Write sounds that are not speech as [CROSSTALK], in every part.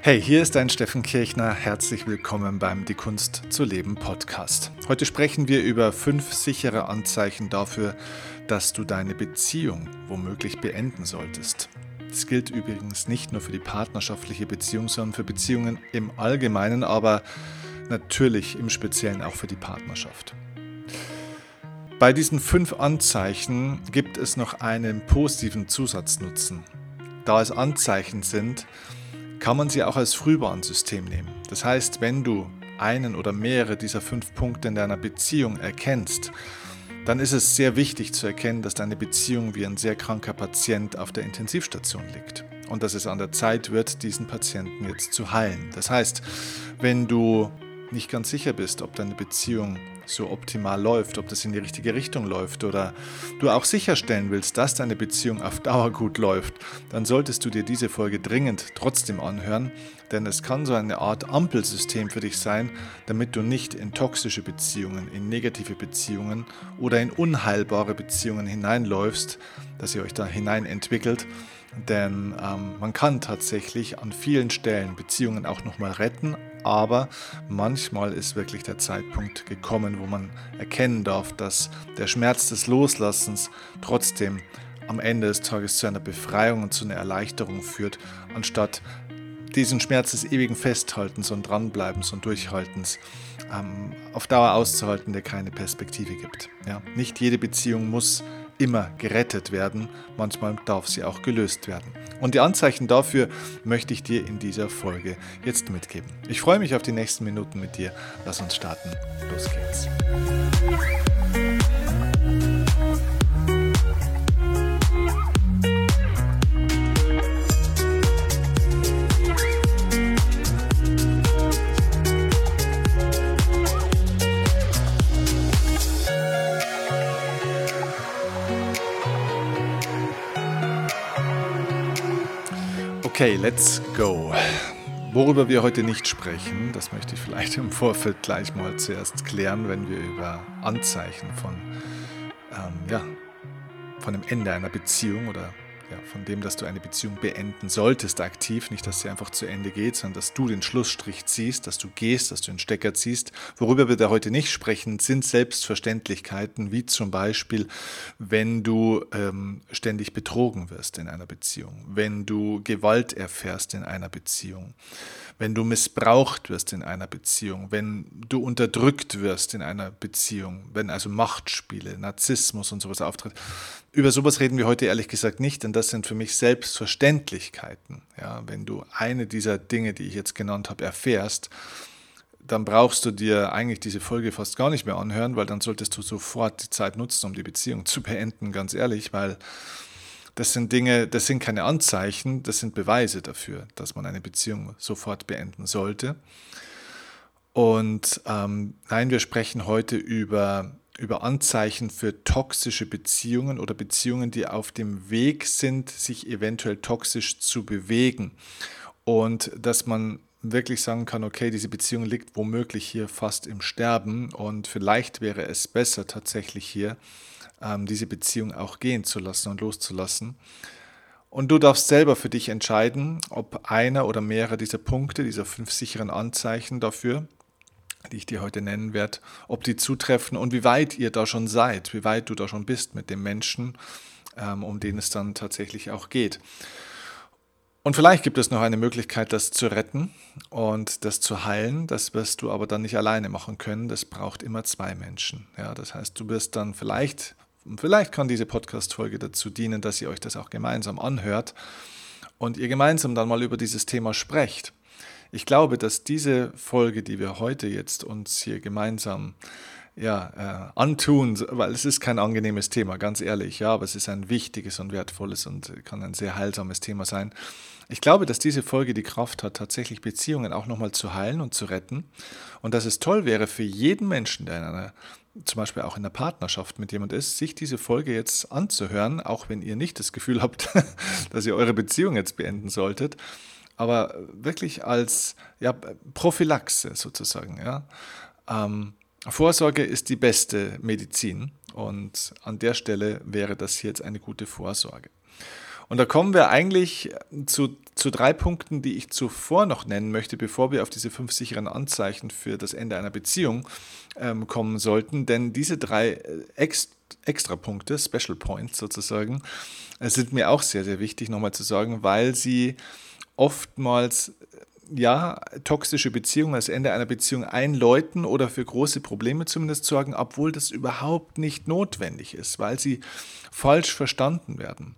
Hey, hier ist dein Steffen Kirchner. Herzlich willkommen beim Die Kunst zu leben Podcast. Heute sprechen wir über fünf sichere Anzeichen dafür, dass du deine Beziehung womöglich beenden solltest. Das gilt übrigens nicht nur für die partnerschaftliche Beziehung, sondern für Beziehungen im Allgemeinen, aber natürlich im Speziellen auch für die Partnerschaft. Bei diesen fünf Anzeichen gibt es noch einen positiven Zusatznutzen. Da es Anzeichen sind, kann man sie auch als Frühwarnsystem nehmen. Das heißt, wenn du einen oder mehrere dieser fünf Punkte in deiner Beziehung erkennst, dann ist es sehr wichtig zu erkennen, dass deine Beziehung wie ein sehr kranker Patient auf der Intensivstation liegt und dass es an der Zeit wird, diesen Patienten jetzt zu heilen. Das heißt, wenn du nicht ganz sicher bist, ob deine Beziehung so optimal läuft, ob das in die richtige Richtung läuft oder du auch sicherstellen willst, dass deine Beziehung auf Dauer gut läuft, dann solltest du dir diese Folge dringend trotzdem anhören, denn es kann so eine Art Ampelsystem für dich sein, damit du nicht in toxische Beziehungen, in negative Beziehungen oder in unheilbare Beziehungen hineinläufst, dass ihr euch da hinein entwickelt. Denn ähm, man kann tatsächlich an vielen Stellen Beziehungen auch nochmal retten, aber manchmal ist wirklich der Zeitpunkt gekommen, wo man erkennen darf, dass der Schmerz des Loslassens trotzdem am Ende des Tages zu einer Befreiung und zu einer Erleichterung führt, anstatt diesen Schmerz des ewigen Festhaltens und Dranbleibens und Durchhaltens ähm, auf Dauer auszuhalten, der keine Perspektive gibt. Ja? Nicht jede Beziehung muss immer gerettet werden, manchmal darf sie auch gelöst werden. Und die Anzeichen dafür möchte ich dir in dieser Folge jetzt mitgeben. Ich freue mich auf die nächsten Minuten mit dir. Lass uns starten. Los geht's. Okay, let's go. Worüber wir heute nicht sprechen, das möchte ich vielleicht im Vorfeld gleich mal zuerst klären, wenn wir über Anzeichen von, ähm, ja, von dem Ende einer Beziehung oder ja, von dem, dass du eine Beziehung beenden solltest, aktiv. Nicht, dass sie einfach zu Ende geht, sondern dass du den Schlussstrich ziehst, dass du gehst, dass du den Stecker ziehst. Worüber wir da heute nicht sprechen, sind Selbstverständlichkeiten, wie zum Beispiel, wenn du ähm, ständig betrogen wirst in einer Beziehung, wenn du Gewalt erfährst in einer Beziehung, wenn du missbraucht wirst in einer Beziehung, wenn du unterdrückt wirst in einer Beziehung, wenn also Machtspiele, Narzissmus und sowas auftritt. Über sowas reden wir heute ehrlich gesagt nicht, denn das sind für mich Selbstverständlichkeiten. Ja, wenn du eine dieser Dinge, die ich jetzt genannt habe, erfährst, dann brauchst du dir eigentlich diese Folge fast gar nicht mehr anhören, weil dann solltest du sofort die Zeit nutzen, um die Beziehung zu beenden, ganz ehrlich, weil das sind Dinge, das sind keine Anzeichen, das sind Beweise dafür, dass man eine Beziehung sofort beenden sollte. Und ähm, nein, wir sprechen heute über, über Anzeichen für toxische Beziehungen oder Beziehungen, die auf dem Weg sind, sich eventuell toxisch zu bewegen. Und dass man wirklich sagen kann, okay, diese Beziehung liegt womöglich hier fast im Sterben und vielleicht wäre es besser tatsächlich hier ähm, diese Beziehung auch gehen zu lassen und loszulassen. Und du darfst selber für dich entscheiden, ob einer oder mehrere dieser Punkte, dieser fünf sicheren Anzeichen dafür, die ich dir heute nennen werde, ob die zutreffen und wie weit ihr da schon seid, wie weit du da schon bist mit dem Menschen, ähm, um den es dann tatsächlich auch geht. Und vielleicht gibt es noch eine Möglichkeit, das zu retten und das zu heilen. Das wirst du aber dann nicht alleine machen können. Das braucht immer zwei Menschen. Ja, das heißt, du wirst dann vielleicht und vielleicht kann diese Podcast-Folge dazu dienen, dass ihr euch das auch gemeinsam anhört und ihr gemeinsam dann mal über dieses Thema sprecht. Ich glaube, dass diese Folge, die wir heute jetzt uns hier gemeinsam ja, äh, antun, weil es ist kein angenehmes Thema, ganz ehrlich, ja, aber es ist ein wichtiges und wertvolles und kann ein sehr heilsames Thema sein. Ich glaube, dass diese Folge die Kraft hat, tatsächlich Beziehungen auch nochmal zu heilen und zu retten und dass es toll wäre für jeden Menschen, der in einer zum Beispiel auch in der Partnerschaft mit jemand ist, sich diese Folge jetzt anzuhören, auch wenn ihr nicht das Gefühl habt, [LAUGHS] dass ihr eure Beziehung jetzt beenden solltet, aber wirklich als ja, Prophylaxe sozusagen. Ja. Ähm, Vorsorge ist die beste Medizin und an der Stelle wäre das hier jetzt eine gute Vorsorge. Und da kommen wir eigentlich zu, zu drei Punkten, die ich zuvor noch nennen möchte, bevor wir auf diese fünf sicheren Anzeichen für das Ende einer Beziehung ähm, kommen sollten. Denn diese drei äh, Ex extra Punkte, Special Points sozusagen, äh, sind mir auch sehr, sehr wichtig nochmal zu sagen, weil sie oftmals ja, toxische Beziehungen, das Ende einer Beziehung einläuten oder für große Probleme zumindest sorgen, obwohl das überhaupt nicht notwendig ist, weil sie falsch verstanden werden.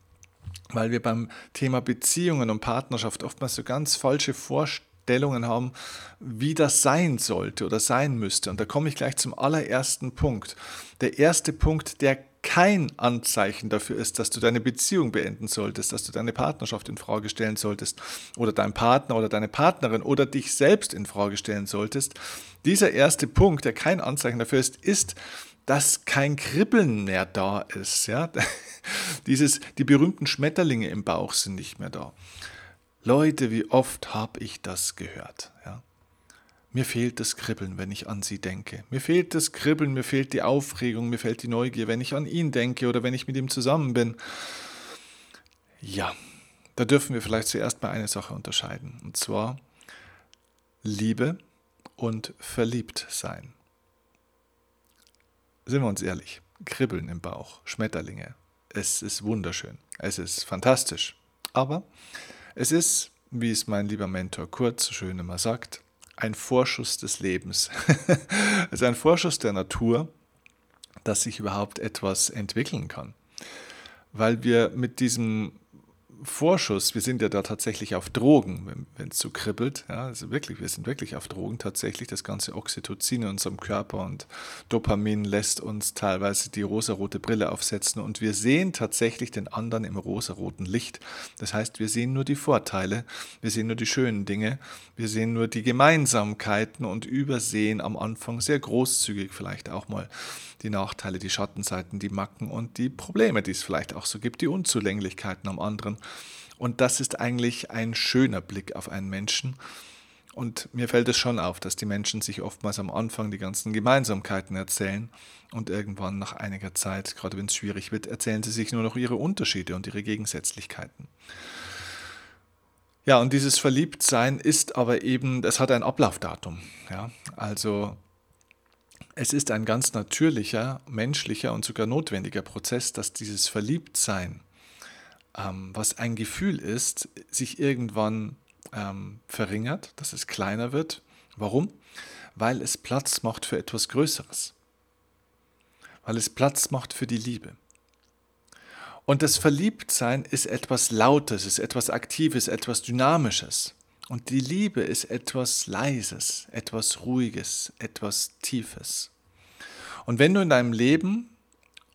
Weil wir beim Thema Beziehungen und Partnerschaft oftmals so ganz falsche Vorstellungen haben, wie das sein sollte oder sein müsste. Und da komme ich gleich zum allerersten Punkt. Der erste Punkt, der kein Anzeichen dafür ist, dass du deine Beziehung beenden solltest, dass du deine Partnerschaft in Frage stellen solltest oder deinen Partner oder deine Partnerin oder dich selbst in Frage stellen solltest. Dieser erste Punkt, der kein Anzeichen dafür ist, ist, dass kein Kribbeln mehr da ist. Ja? [LAUGHS] Dieses, die berühmten Schmetterlinge im Bauch sind nicht mehr da. Leute, wie oft habe ich das gehört? Ja? Mir fehlt das Kribbeln, wenn ich an sie denke. Mir fehlt das Kribbeln, mir fehlt die Aufregung, mir fehlt die Neugier, wenn ich an ihn denke oder wenn ich mit ihm zusammen bin. Ja, da dürfen wir vielleicht zuerst mal eine Sache unterscheiden. Und zwar Liebe und verliebt sein. Sind wir uns ehrlich, Kribbeln im Bauch, Schmetterlinge, es ist wunderschön, es ist fantastisch. Aber es ist, wie es mein lieber Mentor Kurt so schön immer sagt, ein Vorschuss des Lebens. [LAUGHS] es ist ein Vorschuss der Natur, dass sich überhaupt etwas entwickeln kann. Weil wir mit diesem Vorschuss, wir sind ja da tatsächlich auf Drogen, wenn es so kribbelt. Ja, also wirklich, wir sind wirklich auf Drogen tatsächlich. Das ganze Oxytocin in unserem Körper und Dopamin lässt uns teilweise die rosarote Brille aufsetzen und wir sehen tatsächlich den anderen im rosaroten Licht. Das heißt, wir sehen nur die Vorteile, wir sehen nur die schönen Dinge, wir sehen nur die Gemeinsamkeiten und übersehen am Anfang sehr großzügig vielleicht auch mal die Nachteile, die Schattenseiten, die Macken und die Probleme, die es vielleicht auch so gibt, die Unzulänglichkeiten am anderen. Und das ist eigentlich ein schöner Blick auf einen Menschen. Und mir fällt es schon auf, dass die Menschen sich oftmals am Anfang die ganzen Gemeinsamkeiten erzählen und irgendwann nach einiger Zeit, gerade wenn es schwierig wird, erzählen sie sich nur noch ihre Unterschiede und ihre Gegensätzlichkeiten. Ja, und dieses Verliebtsein ist aber eben, es hat ein Ablaufdatum. Ja, also es ist ein ganz natürlicher, menschlicher und sogar notwendiger Prozess, dass dieses Verliebtsein, ähm, was ein Gefühl ist, sich irgendwann ähm, verringert, dass es kleiner wird. Warum? Weil es Platz macht für etwas Größeres. Weil es Platz macht für die Liebe. Und das Verliebtsein ist etwas Lautes, ist etwas Aktives, etwas Dynamisches. Und die Liebe ist etwas Leises, etwas Ruhiges, etwas Tiefes. Und wenn du in deinem Leben,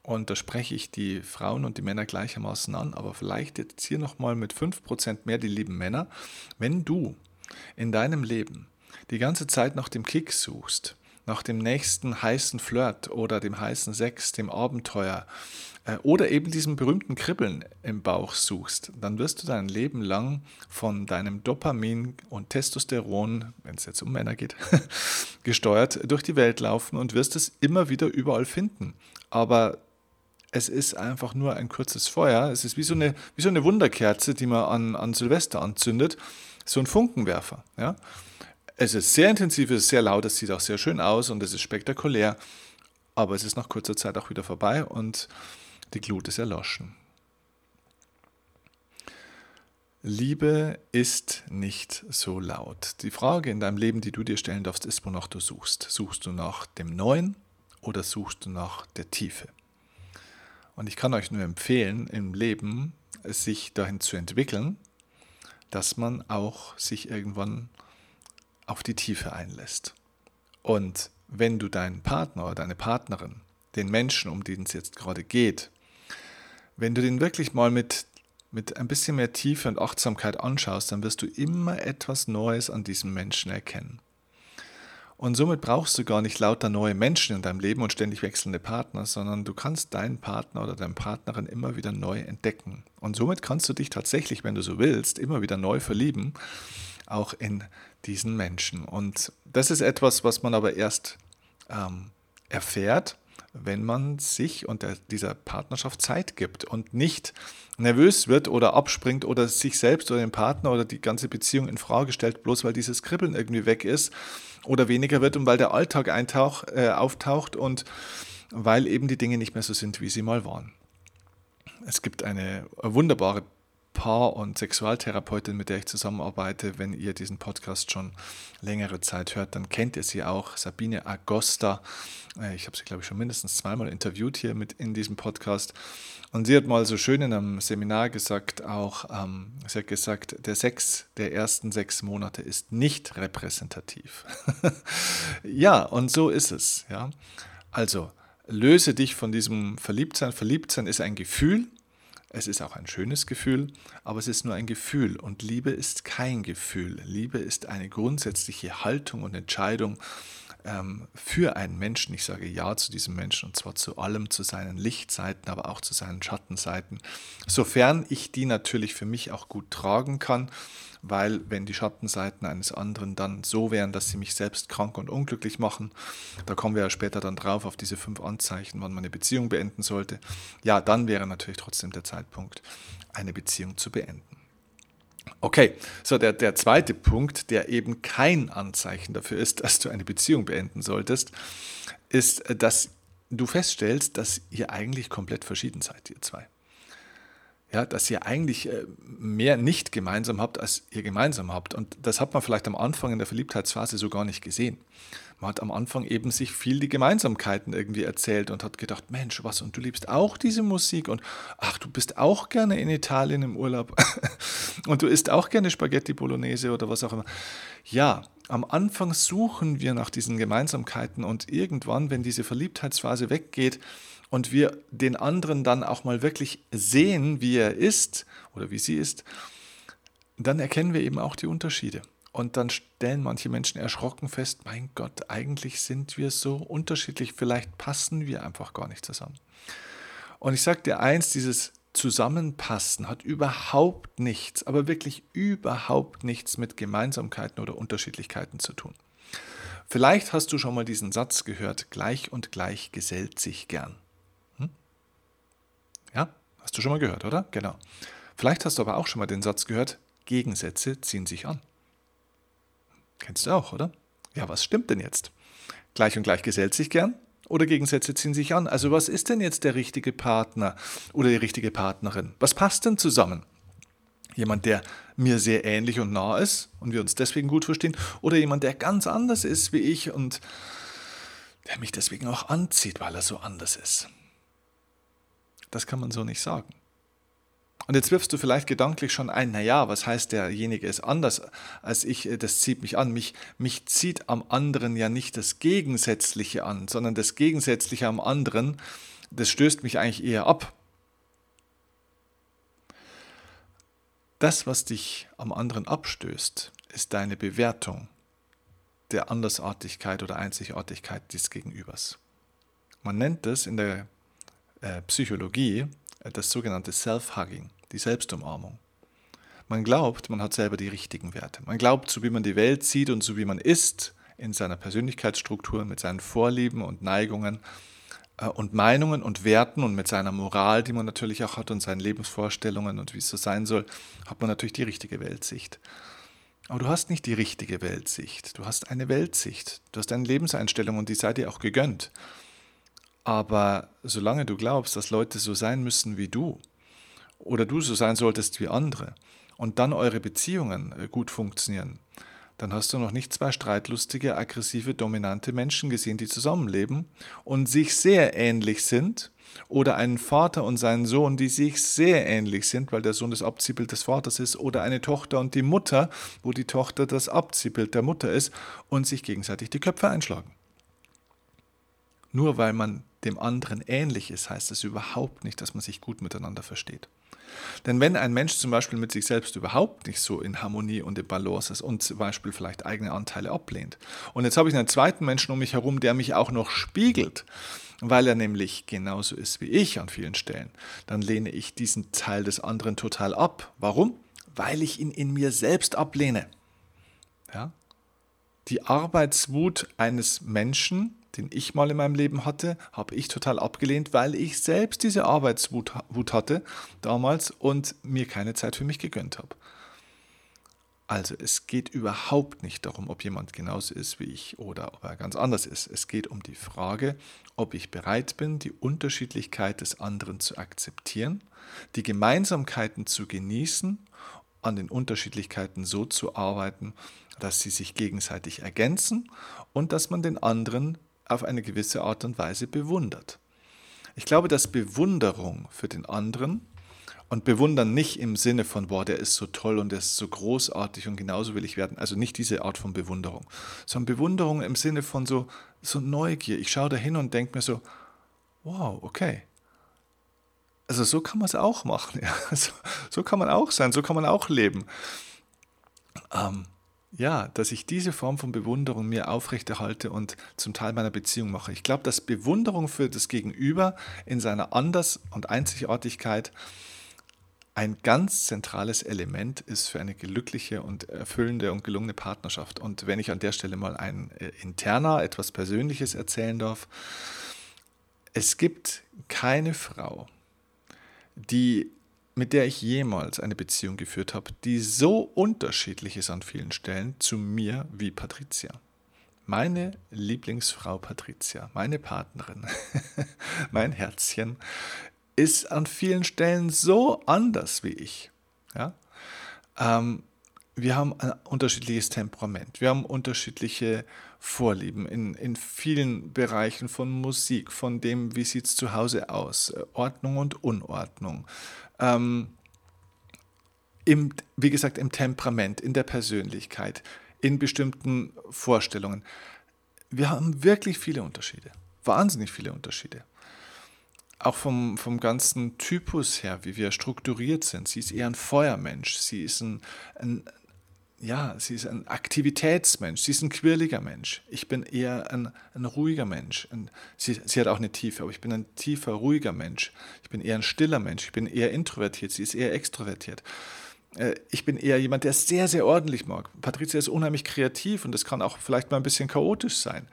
und da spreche ich die Frauen und die Männer gleichermaßen an, aber vielleicht jetzt hier nochmal mit 5% mehr die lieben Männer, wenn du in deinem Leben die ganze Zeit nach dem Kick suchst, nach dem nächsten heißen Flirt oder dem heißen Sex, dem Abenteuer oder eben diesem berühmten Kribbeln im Bauch suchst, dann wirst du dein Leben lang von deinem Dopamin und Testosteron, wenn es jetzt um Männer geht, [LAUGHS] gesteuert durch die Welt laufen und wirst es immer wieder überall finden. Aber es ist einfach nur ein kurzes Feuer. Es ist wie so eine, wie so eine Wunderkerze, die man an, an Silvester anzündet. So ein Funkenwerfer. Ja? Es ist sehr intensiv, es ist sehr laut, es sieht auch sehr schön aus und es ist spektakulär, aber es ist nach kurzer Zeit auch wieder vorbei und die Glut ist erloschen. Liebe ist nicht so laut. Die Frage in deinem Leben, die du dir stellen darfst, ist, wonach du suchst. Suchst du nach dem Neuen oder suchst du nach der Tiefe? Und ich kann euch nur empfehlen, im Leben sich dahin zu entwickeln, dass man auch sich irgendwann auf die Tiefe einlässt. Und wenn du deinen Partner oder deine Partnerin, den Menschen, um den es jetzt gerade geht, wenn du den wirklich mal mit, mit ein bisschen mehr Tiefe und Achtsamkeit anschaust, dann wirst du immer etwas Neues an diesem Menschen erkennen. Und somit brauchst du gar nicht lauter neue Menschen in deinem Leben und ständig wechselnde Partner, sondern du kannst deinen Partner oder deine Partnerin immer wieder neu entdecken. Und somit kannst du dich tatsächlich, wenn du so willst, immer wieder neu verlieben, auch in diesen Menschen. Und das ist etwas, was man aber erst ähm, erfährt, wenn man sich und der, dieser Partnerschaft Zeit gibt und nicht nervös wird oder abspringt oder sich selbst oder den Partner oder die ganze Beziehung in Frage stellt, bloß weil dieses Kribbeln irgendwie weg ist oder weniger wird und weil der Alltag eintauch, äh, auftaucht und weil eben die Dinge nicht mehr so sind, wie sie mal waren. Es gibt eine wunderbare Paar- und Sexualtherapeutin, mit der ich zusammenarbeite. Wenn ihr diesen Podcast schon längere Zeit hört, dann kennt ihr sie auch, Sabine Agosta. Äh, ich habe sie, glaube ich, schon mindestens zweimal interviewt hier mit in diesem Podcast. Und sie hat mal so schön in einem Seminar gesagt, auch, ähm, sie hat gesagt, der Sex der ersten sechs Monate ist nicht repräsentativ. [LAUGHS] ja, und so ist es. Ja. Also, löse dich von diesem Verliebtsein. Verliebtsein ist ein Gefühl, es ist auch ein schönes Gefühl, aber es ist nur ein Gefühl und Liebe ist kein Gefühl. Liebe ist eine grundsätzliche Haltung und Entscheidung ähm, für einen Menschen. Ich sage Ja zu diesem Menschen und zwar zu allem, zu seinen Lichtseiten, aber auch zu seinen Schattenseiten, sofern ich die natürlich für mich auch gut tragen kann weil wenn die Schattenseiten eines anderen dann so wären, dass sie mich selbst krank und unglücklich machen, da kommen wir ja später dann drauf auf diese fünf Anzeichen, wann man eine Beziehung beenden sollte, ja, dann wäre natürlich trotzdem der Zeitpunkt, eine Beziehung zu beenden. Okay, so der, der zweite Punkt, der eben kein Anzeichen dafür ist, dass du eine Beziehung beenden solltest, ist, dass du feststellst, dass ihr eigentlich komplett verschieden seid, ihr zwei ja, dass ihr eigentlich äh, mehr nicht gemeinsam habt, als ihr gemeinsam habt. Und das hat man vielleicht am Anfang in der Verliebtheitsphase so gar nicht gesehen. Man hat am Anfang eben sich viel die Gemeinsamkeiten irgendwie erzählt und hat gedacht, Mensch, was, und du liebst auch diese Musik und ach, du bist auch gerne in Italien im Urlaub [LAUGHS] und du isst auch gerne Spaghetti Bolognese oder was auch immer. Ja, am Anfang suchen wir nach diesen Gemeinsamkeiten und irgendwann, wenn diese Verliebtheitsphase weggeht, und wir den anderen dann auch mal wirklich sehen, wie er ist oder wie sie ist, dann erkennen wir eben auch die Unterschiede. Und dann stellen manche Menschen erschrocken fest, mein Gott, eigentlich sind wir so unterschiedlich, vielleicht passen wir einfach gar nicht zusammen. Und ich sage dir eins, dieses Zusammenpassen hat überhaupt nichts, aber wirklich überhaupt nichts mit Gemeinsamkeiten oder Unterschiedlichkeiten zu tun. Vielleicht hast du schon mal diesen Satz gehört, gleich und gleich gesellt sich gern. Hast du schon mal gehört, oder? Genau. Vielleicht hast du aber auch schon mal den Satz gehört, Gegensätze ziehen sich an. Kennst du auch, oder? Ja, was stimmt denn jetzt? Gleich und gleich gesellt sich gern oder Gegensätze ziehen sich an? Also was ist denn jetzt der richtige Partner oder die richtige Partnerin? Was passt denn zusammen? Jemand, der mir sehr ähnlich und nah ist und wir uns deswegen gut verstehen oder jemand, der ganz anders ist wie ich und der mich deswegen auch anzieht, weil er so anders ist. Das kann man so nicht sagen. Und jetzt wirfst du vielleicht gedanklich schon ein, naja, was heißt, derjenige ist anders als ich, äh, das zieht mich an. Mich, mich zieht am anderen ja nicht das Gegensätzliche an, sondern das Gegensätzliche am anderen, das stößt mich eigentlich eher ab. Das, was dich am anderen abstößt, ist deine Bewertung der Andersartigkeit oder Einzigartigkeit des Gegenübers. Man nennt es in der Psychologie äh, das sogenannte Self-Hugging, die Selbstumarmung. Man glaubt, man hat selber die richtigen Werte. Man glaubt, so wie man die Welt sieht und so wie man ist, in seiner Persönlichkeitsstruktur, mit seinen Vorlieben und Neigungen äh, und Meinungen und Werten und mit seiner Moral, die man natürlich auch hat und seinen Lebensvorstellungen und wie es so sein soll, hat man natürlich die richtige Weltsicht. Aber du hast nicht die richtige Weltsicht. Du hast eine Weltsicht. Du hast eine Lebenseinstellung und die sei dir auch gegönnt. Aber solange du glaubst, dass Leute so sein müssen wie du oder du so sein solltest wie andere und dann eure Beziehungen äh, gut funktionieren, dann hast du noch nicht zwei streitlustige, aggressive, dominante Menschen gesehen, die zusammenleben und sich sehr ähnlich sind oder einen Vater und seinen Sohn, die sich sehr ähnlich sind, weil der Sohn das Abziehbild des Vaters ist, oder eine Tochter und die Mutter, wo die Tochter das Abziehbild der Mutter ist und sich gegenseitig die Köpfe einschlagen. Nur weil man dem anderen ähnlich ist, heißt das überhaupt nicht, dass man sich gut miteinander versteht. Denn wenn ein Mensch zum Beispiel mit sich selbst überhaupt nicht so in Harmonie und in Balance ist und zum Beispiel vielleicht eigene Anteile ablehnt, und jetzt habe ich einen zweiten Menschen um mich herum, der mich auch noch spiegelt, weil er nämlich genauso ist wie ich an vielen Stellen, dann lehne ich diesen Teil des anderen total ab. Warum? Weil ich ihn in mir selbst ablehne. Ja? Die Arbeitswut eines Menschen, den ich mal in meinem Leben hatte, habe ich total abgelehnt, weil ich selbst diese Arbeitswut hatte damals und mir keine Zeit für mich gegönnt habe. Also es geht überhaupt nicht darum, ob jemand genauso ist wie ich oder ob er ganz anders ist. Es geht um die Frage, ob ich bereit bin, die Unterschiedlichkeit des anderen zu akzeptieren, die Gemeinsamkeiten zu genießen, an den Unterschiedlichkeiten so zu arbeiten, dass sie sich gegenseitig ergänzen und dass man den anderen auf eine gewisse Art und Weise bewundert. Ich glaube, dass Bewunderung für den anderen und bewundern nicht im Sinne von, boah, der ist so toll und der ist so großartig und genauso will ich werden. Also nicht diese Art von Bewunderung, sondern Bewunderung im Sinne von so, so Neugier. Ich schaue da hin und denke mir so, wow, okay. Also so kann man es auch machen. [LAUGHS] Ja. So, so, kann man auch sein, so kann man auch leben. Ähm, ja, dass ich diese Form von Bewunderung mir aufrechterhalte und zum Teil meiner Beziehung mache. Ich glaube, dass Bewunderung für das Gegenüber in seiner Anders- und Einzigartigkeit ein ganz zentrales Element ist für eine glückliche und erfüllende und gelungene Partnerschaft. Und wenn ich an der Stelle mal ein äh, interner, etwas Persönliches erzählen darf, es gibt keine Frau, die mit der ich jemals eine Beziehung geführt habe, die so unterschiedlich ist an vielen Stellen zu mir wie Patricia. Meine Lieblingsfrau Patricia, meine Partnerin, [LAUGHS] mein Herzchen, ist an vielen Stellen so anders wie ich. Ja? Ähm, wir haben ein unterschiedliches Temperament, wir haben unterschiedliche Vorlieben in, in vielen Bereichen von Musik, von dem, wie sieht es zu Hause aus, Ordnung und Unordnung. Ähm, im, wie gesagt, im Temperament, in der Persönlichkeit, in bestimmten Vorstellungen. Wir haben wirklich viele Unterschiede, wahnsinnig viele Unterschiede auch vom, vom ganzen Typus her, wie wir strukturiert sind. Sie ist eher ein Feuermensch, sie ist ein, ein ja, sie ist ein Aktivitätsmensch, sie ist ein quirliger Mensch. Ich bin eher ein, ein ruhiger Mensch. Sie, sie hat auch eine Tiefe, aber ich bin ein tiefer, ruhiger Mensch. Ich bin eher ein stiller Mensch, ich bin eher introvertiert, sie ist eher extrovertiert. Äh, ich bin eher jemand, der es sehr, sehr ordentlich mag. Patricia ist unheimlich kreativ und das kann auch vielleicht mal ein bisschen chaotisch sein.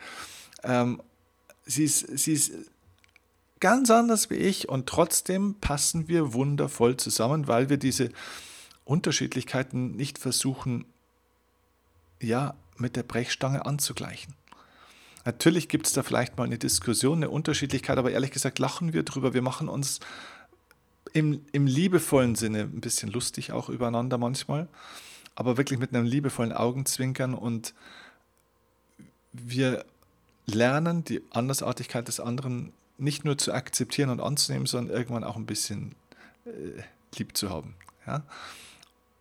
Ähm, sie, ist, sie ist ganz anders wie ich und trotzdem passen wir wundervoll zusammen, weil wir diese Unterschiedlichkeiten nicht versuchen, ja, mit der Brechstange anzugleichen. Natürlich gibt es da vielleicht mal eine Diskussion, eine Unterschiedlichkeit, aber ehrlich gesagt lachen wir drüber. Wir machen uns im, im liebevollen Sinne ein bisschen lustig auch übereinander manchmal, aber wirklich mit einem liebevollen Augenzwinkern und wir lernen die Andersartigkeit des anderen nicht nur zu akzeptieren und anzunehmen, sondern irgendwann auch ein bisschen äh, lieb zu haben. Ja?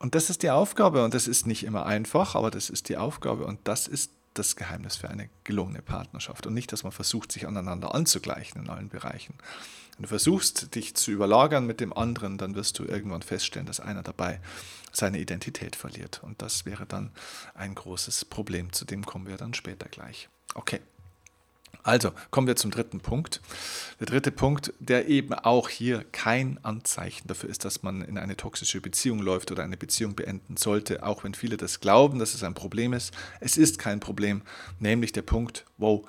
Und das ist die Aufgabe und das ist nicht immer einfach, aber das ist die Aufgabe und das ist das Geheimnis für eine gelungene Partnerschaft und nicht, dass man versucht, sich aneinander anzugleichen in allen Bereichen. Wenn du versuchst, dich zu überlagern mit dem anderen, dann wirst du irgendwann feststellen, dass einer dabei seine Identität verliert und das wäre dann ein großes Problem, zu dem kommen wir dann später gleich. Okay. Also kommen wir zum dritten Punkt. Der dritte Punkt, der eben auch hier kein Anzeichen dafür ist, dass man in eine toxische Beziehung läuft oder eine Beziehung beenden sollte, auch wenn viele das glauben, dass es ein Problem ist. Es ist kein Problem, nämlich der Punkt, wow,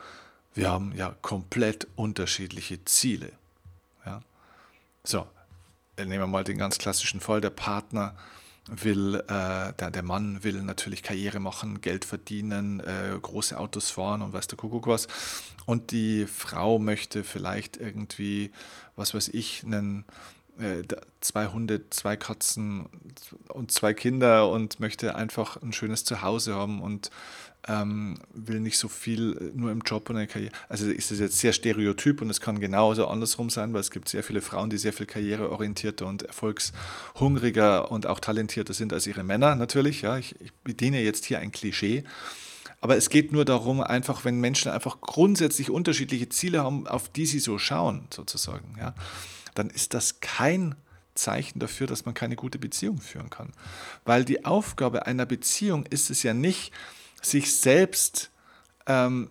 wir haben ja komplett unterschiedliche Ziele. Ja? So, nehmen wir mal den ganz klassischen Fall, der Partner will, äh, der, der Mann will natürlich Karriere machen, Geld verdienen, äh, große Autos fahren und weiß der Kuckuck was. Und die Frau möchte vielleicht irgendwie, was weiß ich, einen, äh, zwei Hunde, zwei Katzen und zwei Kinder und möchte einfach ein schönes Zuhause haben und ähm, will nicht so viel äh, nur im Job und in der Karriere. Also ist das jetzt sehr stereotyp und es kann genauso andersrum sein, weil es gibt sehr viele Frauen, die sehr viel karriereorientierter und erfolgshungriger und auch talentierter sind als ihre Männer natürlich. Ja, ich, ich bediene jetzt hier ein Klischee. Aber es geht nur darum, einfach, wenn Menschen einfach grundsätzlich unterschiedliche Ziele haben, auf die sie so schauen, sozusagen, ja, dann ist das kein Zeichen dafür, dass man keine gute Beziehung führen kann. Weil die Aufgabe einer Beziehung ist es ja nicht, sich selbst ähm,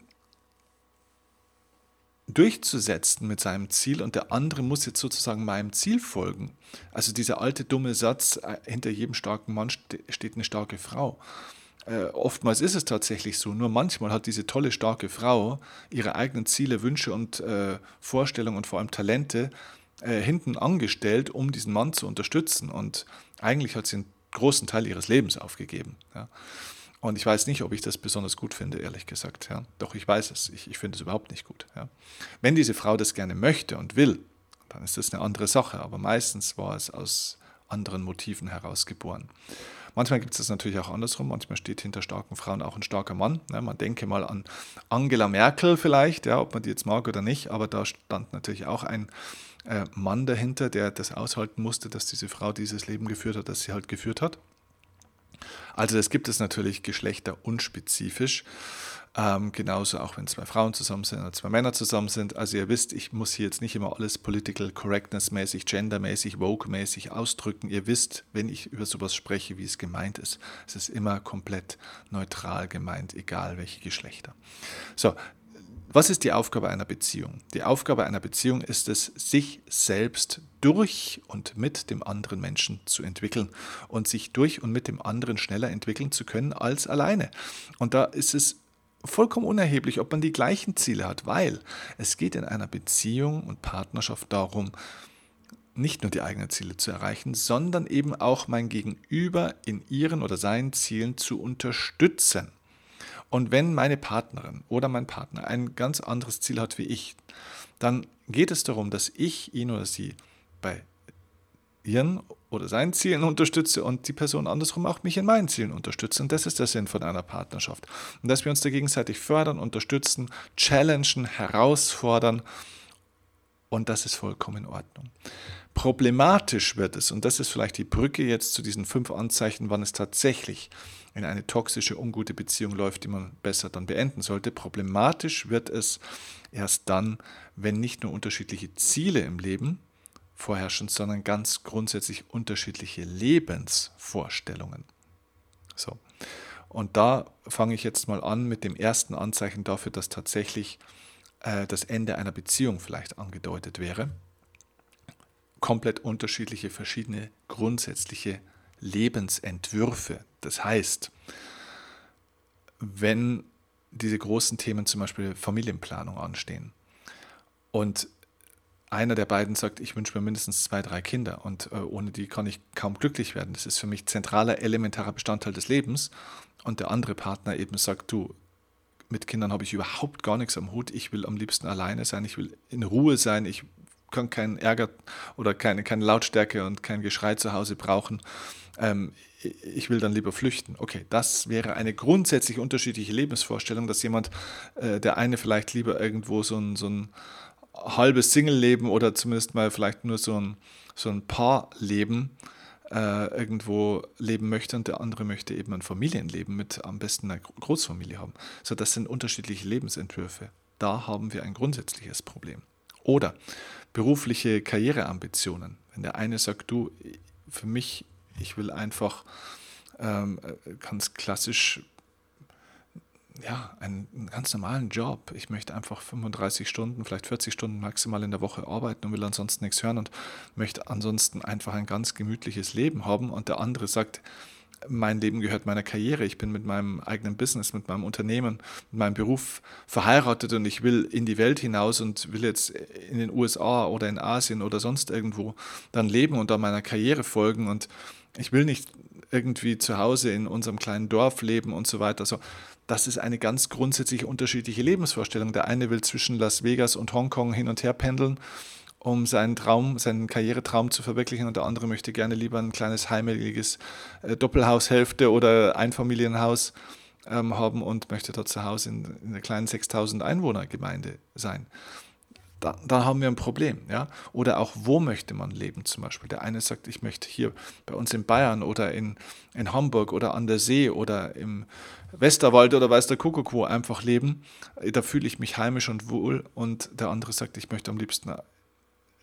durchzusetzen mit seinem Ziel und der andere muss jetzt sozusagen meinem Ziel folgen. Also dieser alte dumme Satz, äh, hinter jedem starken Mann steht eine starke Frau. äh, oftmals ist es tatsächlich so, nur manchmal hat diese tolle, starke Frau ihre eigenen Ziele, Wünsche und äh, Vorstellungen und vor allem Talente äh, hinten angestellt, um diesen Mann zu unterstützen. Und eigentlich hat sie einen großen Teil ihres Lebens aufgegeben. Ja. Und ich weiß nicht, ob ich das besonders gut finde, ehrlich gesagt. Ja. Doch ich weiß es. Ich, ich finde es überhaupt nicht gut. Ja. Wenn diese Frau das gerne möchte und will, dann ist das eine andere Sache. Aber meistens war es aus anderen Motiven heraus geboren. Manchmal gibt es das natürlich auch andersrum. Manchmal steht hinter starken Frauen auch ein starker Mann. Ja, man denke mal an Angela Merkel vielleicht, ja, ob man die jetzt mag oder nicht, aber da stand natürlich auch ein Mann dahinter, der das aushalten musste, dass diese Frau dieses Leben geführt hat, das sie halt geführt hat. Also das gibt es natürlich geschlechterunspezifisch. Ähm, genauso auch wenn zwei Frauen zusammen sind oder zwei Männer zusammen sind. Also ihr wisst, ich muss hier jetzt nicht immer alles political correctness mäßig, gendermäßig, woke mäßig ausdrücken. Ihr wisst, wenn ich über sowas spreche, wie es gemeint ist. Es ist immer komplett neutral gemeint, egal welche Geschlechter. So, was ist die Aufgabe einer Beziehung? Die Aufgabe einer Beziehung ist es, sich selbst durch und mit dem anderen Menschen zu entwickeln und sich durch und mit dem anderen schneller entwickeln zu können als alleine. Und da ist es vollkommen unerheblich, ob man die gleichen Ziele hat, weil es geht in einer Beziehung und Partnerschaft darum, nicht nur die eigenen Ziele zu erreichen, sondern eben auch mein Gegenüber in ihren oder seinen Zielen zu unterstützen. Und wenn meine Partnerin oder mein Partner ein ganz anderes Ziel hat wie ich, dann geht es darum, dass ich ihn oder sie bei ihren oder seinen Zielen unterstütze und die Person andersrum auch mich in meinen Zielen unterstütze. Und das ist der Sinn von einer Partnerschaft. Und dass wir uns da gegenseitig fördern, unterstützen, challengen, herausfordern. Und das ist vollkommen in Ordnung. Problematisch wird es, und das ist vielleicht die Brücke jetzt zu diesen fünf Anzeichen, wann es tatsächlich in eine toxische, ungute Beziehung läuft, die man besser dann beenden sollte. Problematisch wird es erst dann, wenn nicht nur unterschiedliche Ziele im Leben vorherrschen, sondern ganz grundsätzlich unterschiedliche Lebensvorstellungen. So. Und da fange ich jetzt mal an mit dem ersten Anzeichen dafür, dass tatsächlich äh, das Ende einer Beziehung vielleicht angedeutet wäre. Komplett unterschiedliche, verschiedene grundsätzliche Lebensentwürfe. Das heißt, wenn diese großen Themen zum Beispiel Familienplanung anstehen und einer der beiden sagt, ich wünsche mir mindestens zwei, drei Kinder und äh, ohne die kann ich kaum glücklich werden. Das ist für mich zentraler, elementarer Bestandteil des Lebens. Und der andere Partner eben sagt, du, mit Kindern habe ich überhaupt gar nichts am Hut. Ich will am liebsten alleine sein, ich will in Ruhe sein, ich kann keinen Ärger oder keine, keine Lautstärke und kein Geschrei zu Hause brauchen ähm, ich will dann lieber flüchten. Okay, das wäre eine grundsätzlich unterschiedliche Lebensvorstellung, dass jemand, äh, der eine vielleicht lieber irgendwo so ein, so ein halbes Single-Leben oder zumindest mal vielleicht nur so ein, so ein Paarleben äh, irgendwo leben möchte und der andere möchte eben ein Familienleben mit am besten einer Großfamilie haben. So, das sind unterschiedliche Lebensentwürfe. Da haben wir ein grundsätzliches Problem. Oder berufliche Karriereambitionen. Wenn der eine sagt, du, für mich ich will einfach ähm, ganz klassisch ja, einen, einen, ganz normalen Job. Ich möchte einfach 35 Stunden, vielleicht 40 Stunden maximal in der Woche arbeiten und will ansonsten nichts hören und möchte ansonsten einfach ein ganz gemütliches Leben haben. Und der andere sagt, mein Leben gehört meiner Karriere. Ich bin mit meinem eigenen Business, mit meinem Unternehmen, mit meinem Beruf verheiratet und ich will in die Welt hinaus und will jetzt in den USA oder in Asien oder sonst irgendwo dann leben und da meiner Karriere folgen und ich will nicht irgendwie zu Hause in unserem kleinen Dorf leben und so weiter. Also das ist eine ganz grundsätzlich unterschiedliche Lebensvorstellung. Der eine will zwischen Las Vegas und Hongkong hin und her pendeln, um seinen Traum, seinen Karrieretraum zu verwirklichen und der andere möchte gerne lieber ein kleines heimeliges äh, Doppelhaushälfte oder Einfamilienhaus ähm, haben und möchte dort zu Hause in, in einer kleinen 6000 Einwohner Gemeinde sein da, da, haben wir ein Problem. Ja? Oder auch, wo möchte man leben zum Beispiel? Der eine sagt, ich möchte hier bei uns in Bayern oder in, in Hamburg oder an der See oder im Westerwald oder weiß der Kuckuck wo einfach leben. Da fühle ich mich heimisch und wohl. Und der andere sagt, ich möchte am liebsten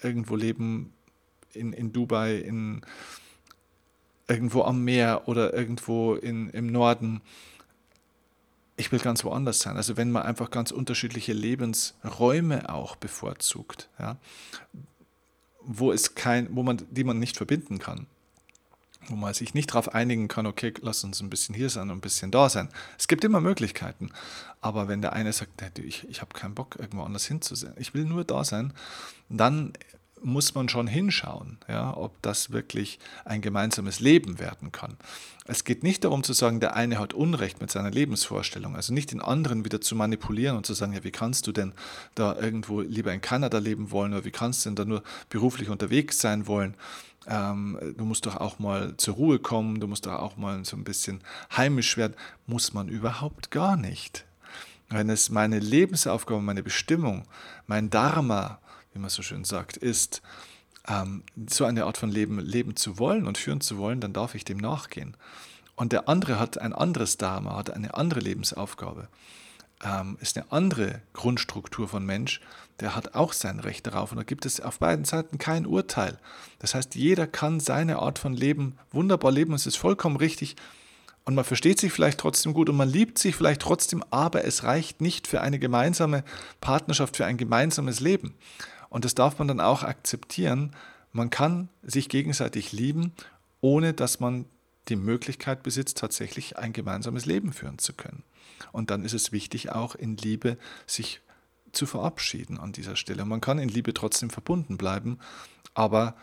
irgendwo leben in, in Dubai, in irgendwo am Meer oder irgendwo in, im Norden ich will ganz woanders sein. Also wenn man einfach ganz unterschiedliche Lebensräume auch bevorzugt, ja, wo es kein, wo man, die man nicht verbinden kann, wo man sich nicht darauf einigen kann, okay, lass uns ein bisschen hier sein und ein bisschen da sein. Es gibt immer Möglichkeiten. Aber wenn der eine sagt, ich, ich habe keinen Bock, irgendwo anders hinzusehen, ich will nur da sein, dann muss man schon hinschauen, ja, ob das wirklich ein gemeinsames Leben werden kann. Es geht nicht darum zu sagen, der eine hat Unrecht mit seiner Lebensvorstellung, also nicht den anderen wieder zu manipulieren und zu sagen, ja, wie kannst du denn da irgendwo lieber in Kanada leben wollen oder wie kannst du denn da nur beruflich unterwegs sein wollen? Ähm, du musst doch auch mal zur Ruhe kommen, du musst doch auch mal so ein bisschen heimisch werden. Muss man überhaupt gar nicht. Wenn es meine Lebensaufgabe, meine Bestimmung, mein Dharma, wie man so schön sagt, ist, ähm, so eine Art von Leben leben zu wollen und führen zu wollen, dann darf ich dem nachgehen. Und der andere hat ein anderes Dharma, hat eine andere Lebensaufgabe, ähm, ist eine andere Grundstruktur von Mensch, der hat auch sein Recht darauf. Und da gibt es auf beiden Seiten kein Urteil. Das heißt, jeder kann seine Art von Leben wunderbar leben es ist vollkommen richtig. Und man versteht sich vielleicht trotzdem gut und man liebt sich vielleicht trotzdem, aber es reicht nicht für eine gemeinsame Partnerschaft, für ein gemeinsames Leben. Und das darf man dann auch akzeptieren. Man kann sich gegenseitig lieben, ohne dass man die Möglichkeit besitzt, tatsächlich ein gemeinsames Leben führen zu können. Und dann ist es wichtig, auch in Liebe sich zu verabschieden an dieser Stelle. Man kann in Liebe trotzdem verbunden bleiben, aber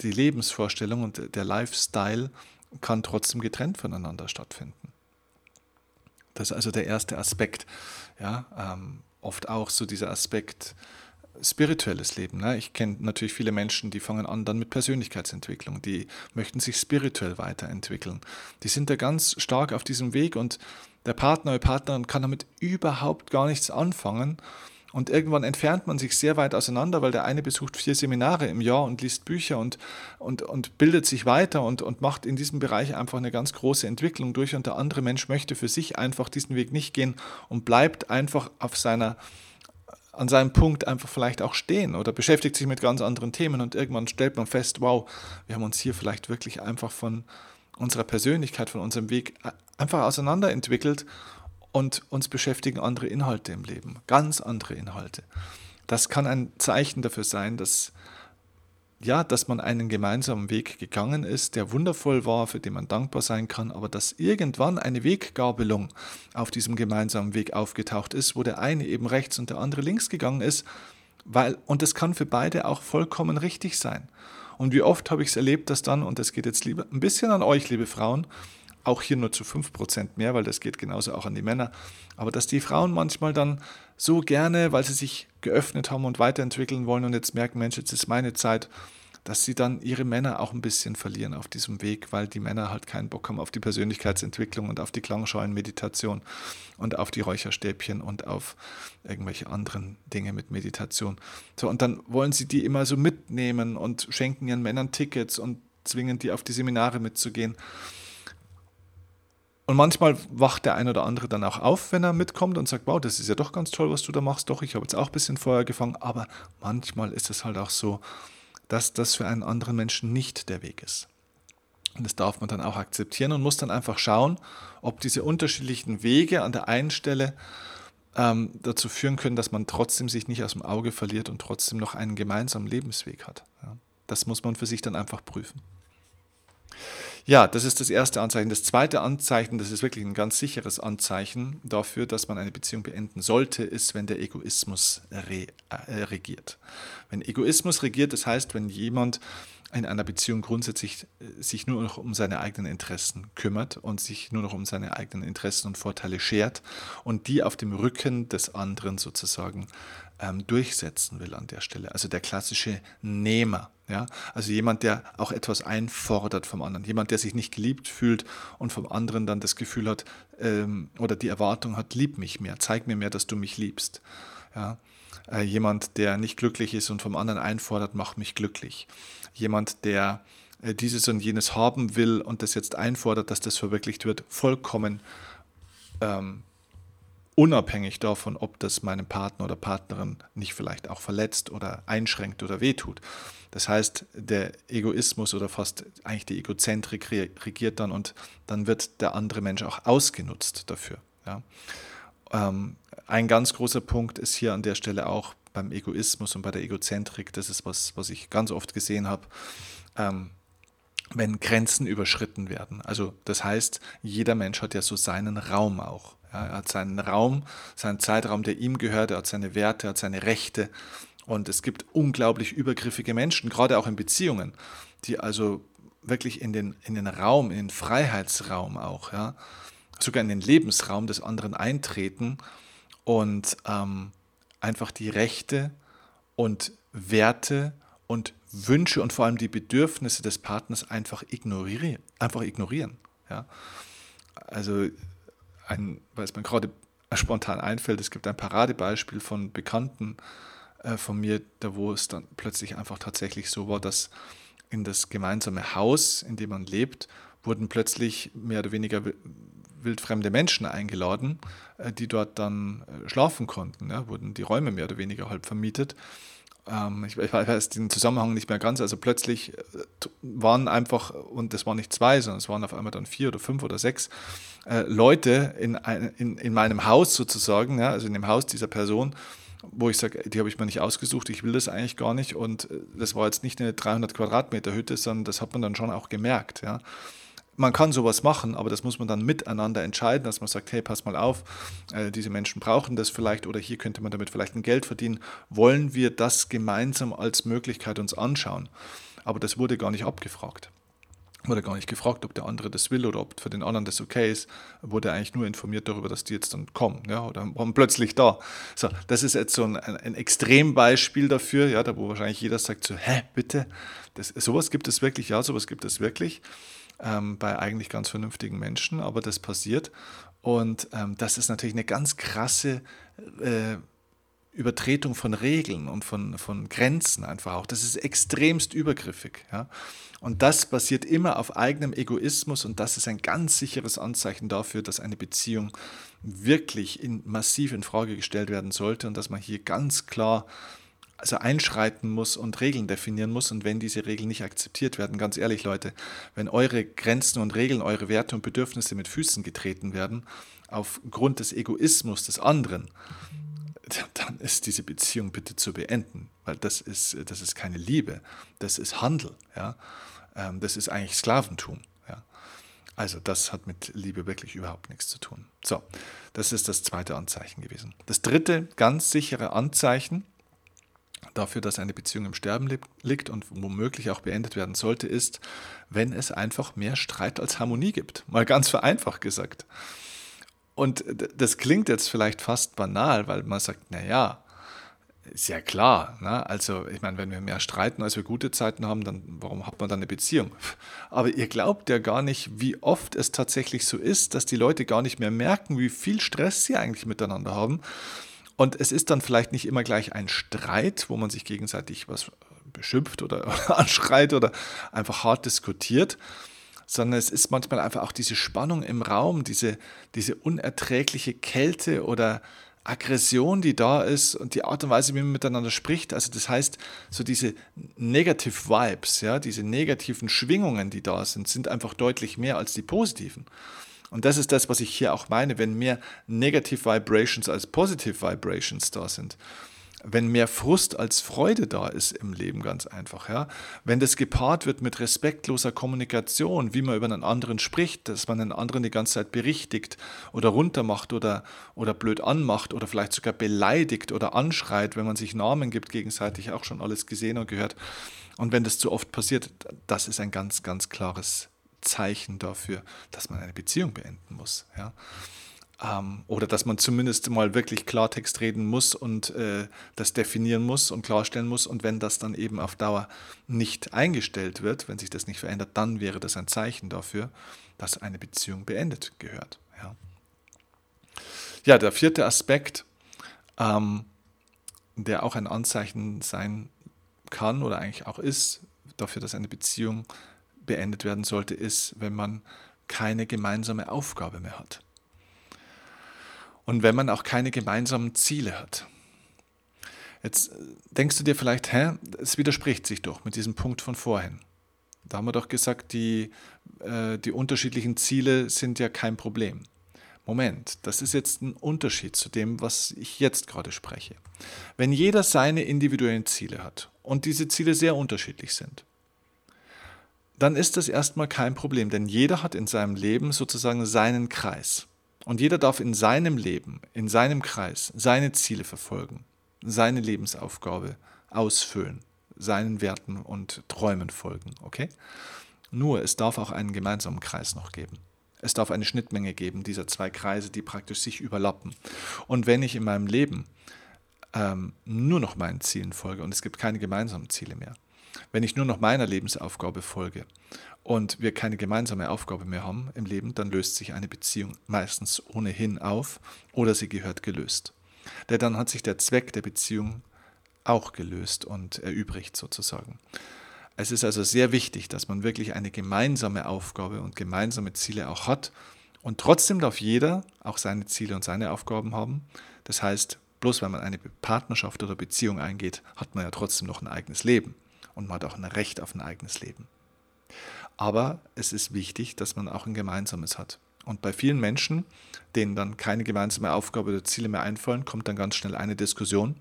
die Lebensvorstellung und der Lifestyle kann trotzdem getrennt voneinander stattfinden. Das ist also der erste Aspekt. Ja, ähm, oft auch so dieser Aspekt, spirituelles Leben. Ne? Ich kenne natürlich viele Menschen, die fangen an dann mit Persönlichkeitsentwicklung, die möchten sich spirituell weiterentwickeln. Die sind da ganz stark auf diesem Weg und der Partner oder Partnerin kann damit überhaupt gar nichts anfangen. Und irgendwann entfernt man sich sehr weit auseinander, weil der eine besucht vier Seminare im Jahr und liest Bücher und, und, und bildet sich weiter und, und macht in diesem Bereich einfach eine ganz große Entwicklung durch. Und der andere Mensch möchte für sich einfach diesen Weg nicht gehen und bleibt einfach auf seiner an seinem Punkt einfach vielleicht auch stehen oder beschäftigt sich mit ganz anderen Themen und irgendwann stellt man fest, wow, wir haben uns hier vielleicht wirklich einfach von unserer Persönlichkeit, von unserem Weg einfach auseinanderentwickelt und uns beschäftigen andere Inhalte im Leben, ganz andere Inhalte. Das kann ein Zeichen dafür sein, dass ja, dass man einen gemeinsamen Weg gegangen ist, der wundervoll war, für den man dankbar sein kann, aber dass irgendwann eine Weggabelung auf diesem gemeinsamen Weg aufgetaucht ist, wo der eine eben rechts und der andere links gegangen ist, weil, und das kann für beide auch vollkommen richtig sein. Und wie oft habe ich es erlebt, dass dann, und das geht jetzt lieber ein bisschen an euch, liebe Frauen, auch hier nur zu 5% mehr, weil das geht genauso auch an die Männer, aber dass die Frauen manchmal dann so gerne, weil sie sich geöffnet haben und weiterentwickeln wollen und jetzt merken, Mensch, jetzt ist meine Zeit, dass sie dann ihre Männer auch ein bisschen verlieren auf diesem Weg, weil die Männer halt keinen Bock haben auf die Persönlichkeitsentwicklung und auf die Klangschalenmeditation und auf die Räucherstäbchen und auf irgendwelche anderen Dinge mit Meditation. So, und dann wollen sie die immer so mitnehmen und schenken ihren Männern Tickets und zwingen die auf die Seminare mitzugehen. Und manchmal wacht der ein oder andere dann auch auf, wenn er mitkommt und sagt, wow, das ist ja doch ganz toll, was du da machst. Doch, ich habe jetzt auch ein bisschen Feuer gefangen. Aber manchmal ist es halt auch so, dass das für einen anderen Menschen nicht der Weg ist. Und das darf man dann auch akzeptieren und muss dann einfach schauen, ob diese unterschiedlichen Wege an der einen Stelle ähm, dazu führen können, dass man trotzdem sich nicht aus dem Auge verliert und trotzdem noch einen gemeinsamen Lebensweg hat. Ja, das muss man für sich dann einfach prüfen. Ja, das ist das erste Anzeichen. Das zweite Anzeichen, das ist wirklich ein ganz sicheres Anzeichen dafür, dass man eine Beziehung beenden sollte, ist, wenn der Egoismus re äh, regiert. Wenn Egoismus regiert, das heißt, wenn jemand in einer Beziehung grundsätzlich äh, sich nur noch um seine eigenen Interessen kümmert und sich nur noch um seine eigenen Interessen und Vorteile schert und die auf dem Rücken des anderen sozusagen ähm, durchsetzen will an der Stelle. Also der klassische Nehmer. Ja? Also jemand, der auch etwas einfordert vom anderen. Jemand, der sich nicht geliebt fühlt und vom anderen dann das Gefühl hat ähm, oder die Erwartung hat, lieb mich mehr, zeig mir mehr, dass du mich liebst. Ja? Äh, jemand, der nicht glücklich ist und vom anderen einfordert, mach mich glücklich. Jemand, der äh, dieses und jenes haben will und das jetzt einfordert, dass das verwirklicht wird, vollkommen ähm, unabhängig davon, ob das meinem Partner oder Partnerin nicht vielleicht auch verletzt oder einschränkt oder wehtut. Das heißt, der Egoismus oder fast eigentlich die Egozentrik regiert dann und dann wird der andere Mensch auch ausgenutzt dafür. Ja. Ähm, ein ganz großer Punkt ist hier an der Stelle auch beim Egoismus und bei der Egozentrik, das ist was, was ich ganz oft gesehen habe. Ähm, wenn Grenzen überschritten werden. Also das heißt, jeder Mensch hat ja so seinen Raum auch. Er hat seinen Raum, seinen Zeitraum, der ihm gehört, er hat seine Werte, er hat seine Rechte. Und es gibt unglaublich übergriffige Menschen, gerade auch in Beziehungen, die also wirklich in den, in den Raum, in den Freiheitsraum auch, ja, sogar in den Lebensraum des anderen eintreten und ähm, einfach die Rechte und Werte und Wünsche und vor allem die Bedürfnisse des Partners einfach ignorieren. Einfach ignorieren ja. Also, ein, was mir gerade spontan einfällt, es gibt ein Paradebeispiel von Bekannten äh, von mir, da wo es dann plötzlich einfach tatsächlich so war, dass in das gemeinsame Haus, in dem man lebt, wurden plötzlich mehr oder weniger wildfremde Menschen eingeladen, äh, die dort dann äh, schlafen konnten. Ja, wurden die Räume mehr oder weniger halb vermietet. Ähm, ich, ich weiß den Zusammenhang nicht mehr ganz. Also plötzlich äh, waren einfach, und das waren nicht zwei, sondern es waren auf einmal dann vier oder fünf oder sechs Leute in, in, in meinem Haus sozusagen, ja, also in dem Haus dieser Person, wo ich sage, die habe ich mir nicht ausgesucht, ich will das eigentlich gar nicht. Und das war jetzt nicht eine 300 Quadratmeter Hütte, sondern das hat man dann schon auch gemerkt. Ja man kann sowas machen, aber das muss man dann miteinander entscheiden, dass man sagt, hey, pass mal auf, äh, diese Menschen brauchen das vielleicht oder hier könnte man damit vielleicht ein Geld verdienen. Wollen wir das gemeinsam als Möglichkeit uns anschauen? Aber das wurde gar nicht abgefragt. Wurde gar nicht gefragt, ob der andere das will oder ob für den anderen das okay ist. Wurde eigentlich nur informiert darüber, dass die jetzt dann kommen ja, oder waren plötzlich da. So, das ist jetzt so ein, ein Extrembeispiel dafür, ja, da wo wahrscheinlich jeder sagt so, hä, bitte? Das, sowas gibt es wirklich, ja, sowas gibt es wirklich ähm, bei eigentlich ganz vernünftigen Menschen, aber das passiert. Und ähm, das ist natürlich eine ganz krasse äh, Übertretung von Regeln und von, von Grenzen einfach auch. Das ist extremst übergriffig. Ja? Und das basiert immer auf eigenem Egoismus und das ist ein ganz sicheres Anzeichen dafür, dass eine Beziehung wirklich in, massiv in Frage gestellt werden sollte und dass man hier ganz klar also einschreiten muss und Regeln definieren muss. Und wenn diese Regeln nicht akzeptiert werden, ganz ehrlich Leute, wenn eure Grenzen und Regeln, eure Werte und Bedürfnisse mit Füßen getreten werden, aufgrund des Egoismus des anderen, [LAUGHS] dann ist diese Beziehung bitte zu beenden, weil das ist, das ist keine Liebe, das ist Handel, ja? Ähm, das ist eigentlich Sklaventum. Ja? Also das hat mit Liebe wirklich überhaupt nichts zu tun. So, das ist das zweite Anzeichen gewesen. Das dritte ganz sichere Anzeichen, dafür, dass eine Beziehung im Sterben liegt und womöglich auch beendet werden sollte, ist, wenn es einfach mehr Streit als Harmonie gibt. Mal ganz vereinfacht gesagt. Und das klingt jetzt vielleicht fast banal, weil man sagt, naja, ist ja klar. Ne? Also, ich meine, wenn wir mehr streiten, als wir gute Zeiten haben, dann warum hat man dann eine Beziehung? Aber ihr glaubt ja gar nicht, wie oft es tatsächlich so ist, dass die Leute gar nicht mehr merken, wie viel Stress sie eigentlich miteinander haben und es ist dann vielleicht nicht immer gleich ein Streit, wo man sich gegenseitig was beschimpft oder, [LAUGHS] anschreit oder einfach hart diskutiert, sondern es ist manchmal einfach auch diese Spannung im Raum, diese, diese unerträgliche Kälte oder Aggression, die da ist und die Art und Weise, wie man miteinander spricht. Also das heißt, so diese Negative Vibes, ja, diese negativen Schwingungen, die da sind, sind einfach deutlich mehr als die positiven. Und das ist das, was ich hier auch meine, wenn mehr Negative Vibrations als Positive Vibrations da sind. Wenn mehr Frust als Freude da ist im Leben, ganz einfach. Ja? Wenn das gepaart wird mit respektloser Kommunikation, wie man über einen anderen spricht, dass man einen anderen die ganze Zeit berichtigt oder runtermacht oder, oder blöd anmacht oder vielleicht sogar beleidigt oder anschreit, wenn man sich Namen gibt, gegenseitig auch schon alles gesehen und gehört. Und wenn das zu oft passiert, das ist ein ganz, ganz klares Zeichen dafür, dass man eine Beziehung beenden muss. Ja? Ähm, oder dass man zumindest mal wirklich Klartext reden muss und äh, das definieren muss und klarstellen muss. Und wenn das dann eben auf Dauer nicht eingestellt wird, wenn sich das nicht verändert, dann wäre das ein Zeichen dafür, dass eine Beziehung beendet gehört. Ja, ja der vierte Aspekt, ähm, der auch ein Anzeichen sein kann oder eigentlich auch ist, dafür, dass eine Beziehung beendet werden sollte, ist, wenn man keine gemeinsame Aufgabe mehr hat. Und wenn man auch keine gemeinsamen Ziele hat. Jetzt äh, denkst du dir vielleicht, hä, es widerspricht sich doch mit diesem Punkt von vorhin. Da haben wir doch gesagt, die, äh, die unterschiedlichen Ziele sind ja kein Problem. Moment, das ist jetzt ein Unterschied zu dem, was ich jetzt gerade spreche. Wenn jeder seine individuellen Ziele hat und diese Ziele sehr unterschiedlich sind, dann ist das erstmal kein Problem, denn jeder hat in seinem Leben sozusagen seinen Kreis. Und jeder darf in seinem Leben, in seinem Kreis, seine Ziele verfolgen, seine Lebensaufgabe ausfüllen, seinen Werten und Träumen folgen, okay? Nur es darf auch einen gemeinsamen Kreis noch geben. Es darf eine Schnittmenge geben dieser zwei Kreise, die praktisch sich überlappen. Und wenn ich in meinem Leben ähm, nur noch meinen Zielen folge und es gibt keine gemeinsamen Ziele mehr, wenn ich nur noch meiner Lebensaufgabe folge und wir keine gemeinsame Aufgabe mehr haben im Leben, dann löst sich eine Beziehung meistens ohnehin auf oder sie gehört gelöst. Denn dann hat sich der Zweck der Beziehung auch gelöst und erübrigt sozusagen. Es ist also sehr wichtig, dass man wirklich eine gemeinsame Aufgabe und gemeinsame Ziele auch hat. Und trotzdem darf jeder auch seine Ziele und seine Aufgaben haben. Das heißt, bloß weil man eine Partnerschaft oder Beziehung eingeht, hat man ja trotzdem noch ein eigenes Leben. Und man hat auch ein Recht auf ein eigenes Leben. Aber es ist wichtig, dass man auch ein gemeinsames hat. Und bei vielen Menschen, denen dann keine gemeinsame Aufgabe oder Ziele mehr einfallen, kommt dann ganz schnell eine Diskussion.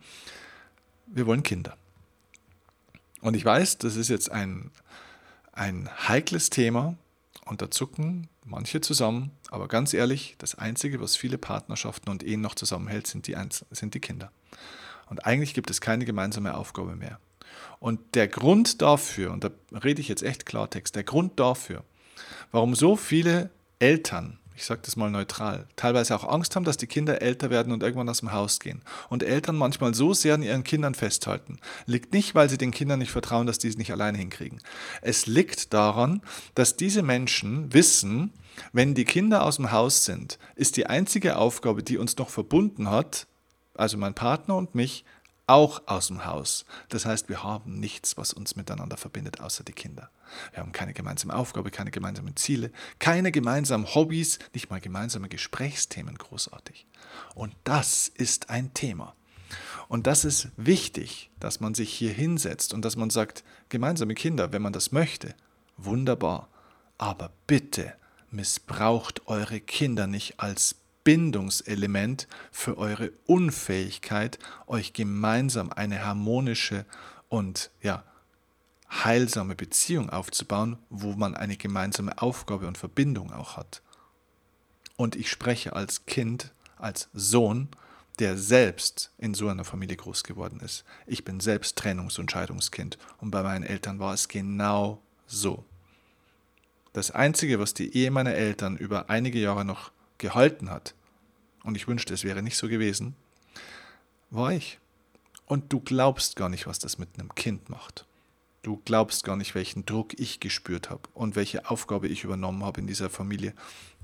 Wir wollen Kinder. Und ich weiß, das ist jetzt ein, ein heikles Thema und da zucken manche zusammen, aber ganz ehrlich, das Einzige, was viele Partnerschaften und Ehen noch zusammenhält, sind die, sind die Kinder. Und eigentlich gibt es keine gemeinsame Aufgabe mehr. Und der Grund dafür, und da rede ich jetzt echt Klartext, der Grund dafür, warum so viele Eltern ich sage das mal neutral, teilweise auch Angst haben, dass die Kinder älter werden und irgendwann aus dem Haus gehen. Und Eltern manchmal so sehr an ihren Kindern festhalten, liegt nicht, weil sie den Kindern nicht vertrauen, dass die es nicht alleine hinkriegen. Es liegt daran, dass diese Menschen wissen, wenn die Kinder aus dem Haus sind, ist die einzige Aufgabe, die uns noch verbunden hat, also mein Partner und mich, auch aus dem Haus. Das heißt, wir haben nichts, was uns miteinander verbindet, außer die Kinder. Wir haben keine gemeinsame Aufgabe, keine gemeinsamen Ziele, keine gemeinsamen Hobbys, nicht mal gemeinsame Gesprächsthemen großartig. Und das ist ein Thema. Und das ist wichtig, dass man sich hier hinsetzt und dass man sagt, gemeinsame Kinder, wenn man das möchte, wunderbar. Aber bitte missbraucht eure Kinder nicht als Bindungselement für eure Unfähigkeit, euch gemeinsam eine harmonische und ja, heilsame Beziehung aufzubauen, wo man eine gemeinsame Aufgabe und Verbindung auch hat. Und ich spreche als Kind, als Sohn, der selbst in so einer Familie groß geworden ist. Ich bin selbst Trennungs- und Scheidungskind und bei meinen Eltern war es genau so. Das Einzige, was die Ehe meiner Eltern über einige Jahre noch gehalten hat, und ich wünschte, es wäre nicht so gewesen, war ich. Und du glaubst gar nicht, was das mit einem Kind macht. Du glaubst gar nicht, welchen Druck ich gespürt habe und welche Aufgabe ich übernommen habe in dieser Familie,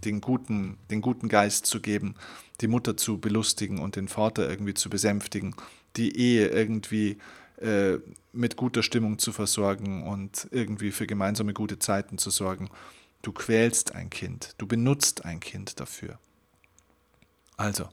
den guten, den guten Geist zu geben, die Mutter zu belustigen und den Vater irgendwie zu besänftigen, die Ehe irgendwie äh, mit guter Stimmung zu versorgen und irgendwie für gemeinsame gute Zeiten zu sorgen. Du quälst ein Kind, du benutzt ein Kind dafür. Also,